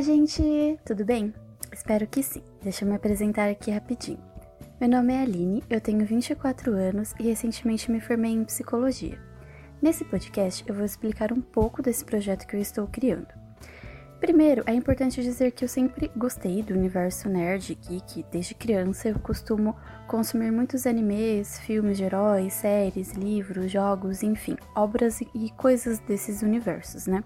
Gente! Tudo bem? Espero que sim. Deixa eu me apresentar aqui rapidinho. Meu nome é Aline, eu tenho 24 anos e recentemente me formei em psicologia. Nesse podcast eu vou explicar um pouco desse projeto que eu estou criando. Primeiro, é importante dizer que eu sempre gostei do universo nerd geek. Desde criança eu costumo consumir muitos animes, filmes de heróis, séries, livros, jogos, enfim, obras e coisas desses universos, né?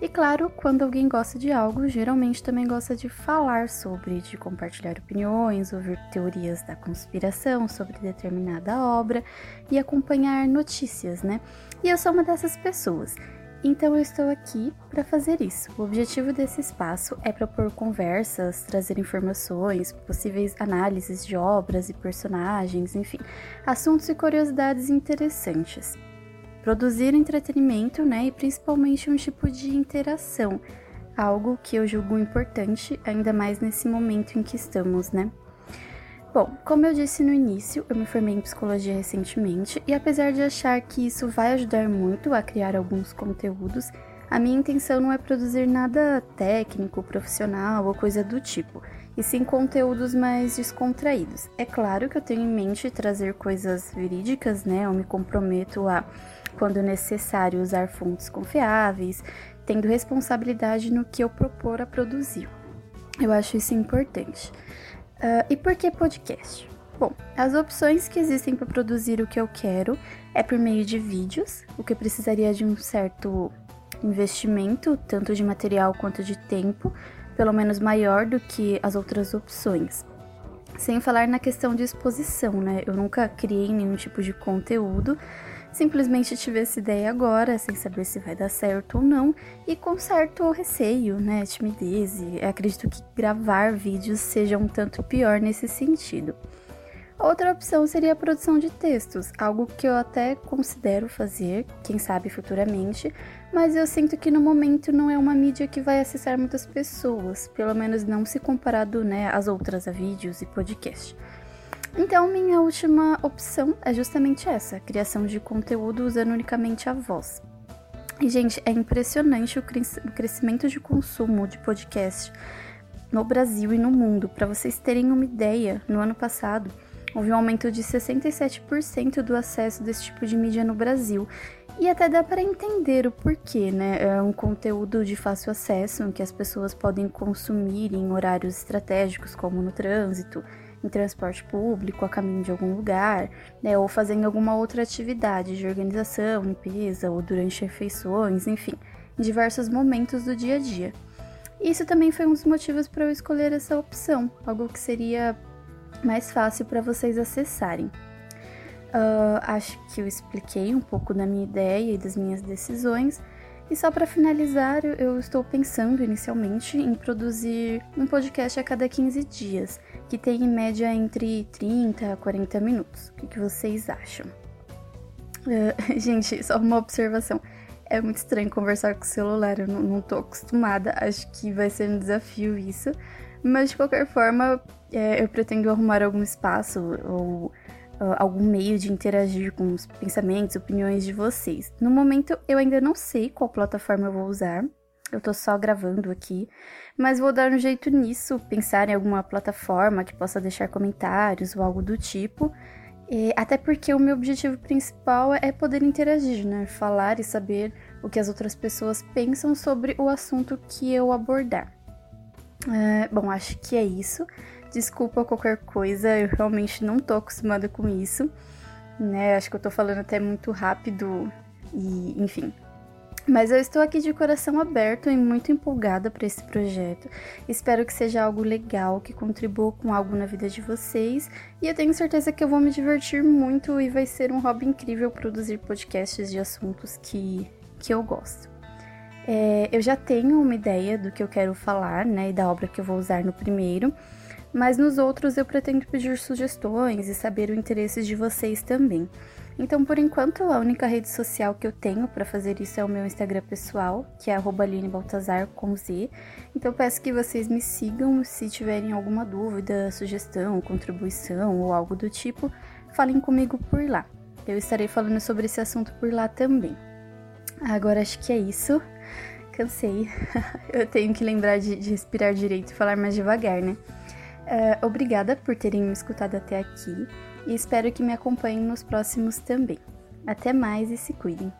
E claro, quando alguém gosta de algo, geralmente também gosta de falar sobre, de compartilhar opiniões, ouvir teorias da conspiração sobre determinada obra e acompanhar notícias, né? E eu sou uma dessas pessoas. Então eu estou aqui para fazer isso. O objetivo desse espaço é propor conversas, trazer informações, possíveis análises de obras e personagens, enfim, assuntos e curiosidades interessantes produzir entretenimento, né, e principalmente um tipo de interação, algo que eu julgo importante, ainda mais nesse momento em que estamos, né? Bom, como eu disse no início, eu me formei em psicologia recentemente e apesar de achar que isso vai ajudar muito a criar alguns conteúdos, a minha intenção não é produzir nada técnico, profissional ou coisa do tipo, e sim conteúdos mais descontraídos. É claro que eu tenho em mente trazer coisas verídicas, né? Eu me comprometo a quando necessário, usar fontes confiáveis, tendo responsabilidade no que eu propor a produzir. Eu acho isso importante. Uh, e por que podcast? Bom, as opções que existem para produzir o que eu quero é por meio de vídeos, o que precisaria de um certo investimento, tanto de material quanto de tempo, pelo menos maior do que as outras opções. Sem falar na questão de exposição, né? Eu nunca criei nenhum tipo de conteúdo, Simplesmente tive essa ideia agora, sem saber se vai dar certo ou não, e com certo receio, né, timidez, e acredito que gravar vídeos seja um tanto pior nesse sentido. Outra opção seria a produção de textos, algo que eu até considero fazer, quem sabe futuramente, mas eu sinto que no momento não é uma mídia que vai acessar muitas pessoas, pelo menos não se comparado né, às outras a vídeos e podcast. Então, minha última opção é justamente essa: criação de conteúdo usando unicamente a voz. E, gente, é impressionante o, crescimento de consumo de podcast no Brasil e no mundo. Para vocês terem uma ideia, no ano passado houve um aumento de 67% do acesso desse tipo de mídia no Brasil. E até dá para entender o porquê, né? É um conteúdo de fácil acesso que as pessoas podem consumir em horários estratégicos, como no trânsito, em transporte público, a caminho de algum lugar, né, ou fazendo alguma outra atividade de organização, limpeza ou durante refeições, enfim, em diversos momentos do dia a dia. Isso também foi um dos motivos para eu escolher essa opção, algo que seria mais fácil para vocês acessarem. Uh, acho que eu expliquei um pouco da minha ideia e das minhas decisões. E só para finalizar, eu estou pensando inicialmente em produzir um podcast a cada 15 dias, que tem em média entre 30 a 40 minutos. O que, vocês acham? Uh, gente, só uma observação. É muito estranho conversar com o celular, eu não, não tô acostumada, acho que vai ser um desafio isso. Mas de qualquer forma, é, eu pretendo arrumar algum espaço ou uh, algum meio de interagir com os pensamentos, opiniões de vocês. No momento, eu ainda não sei qual plataforma eu vou usar, eu tô só gravando aqui, mas vou dar um jeito nisso, pensar em alguma plataforma que possa deixar comentários ou algo do tipo. E, até porque o meu objetivo principal é poder interagir, né? Falar e saber o que as outras pessoas pensam sobre o assunto que eu abordar. É, bom, acho que é isso. Desculpa qualquer coisa, eu realmente não tô acostumada com isso, né? Acho que eu tô falando até muito rápido e, enfim, mas eu estou aqui de coração aberto e muito empolgada para esse projeto. Espero que seja algo legal, que contribua com algo na vida de vocês. E eu tenho certeza que eu vou me divertir muito e vai ser um hobby incrível produzir podcasts de assuntos que, que eu gosto. É, eu já tenho uma ideia do que eu quero falar, né, e da obra que eu vou usar no primeiro, mas nos outros eu pretendo pedir sugestões e saber o interesse de vocês também. Então, por enquanto, a única rede social que eu tenho para fazer isso é o meu Instagram pessoal, que é @aline_baltazar com Z. Então, peço que vocês me sigam se tiverem alguma dúvida, sugestão, contribuição ou algo do tipo, falem comigo por lá. Eu estarei falando sobre esse assunto por lá também. Agora acho que é isso. cansei. eu tenho que lembrar de, de, respirar direito e falar mais devagar, né? Uh, obrigada por terem me escutado até aqui e espero que me acompanhem nos próximos também. Até mais e se cuidem!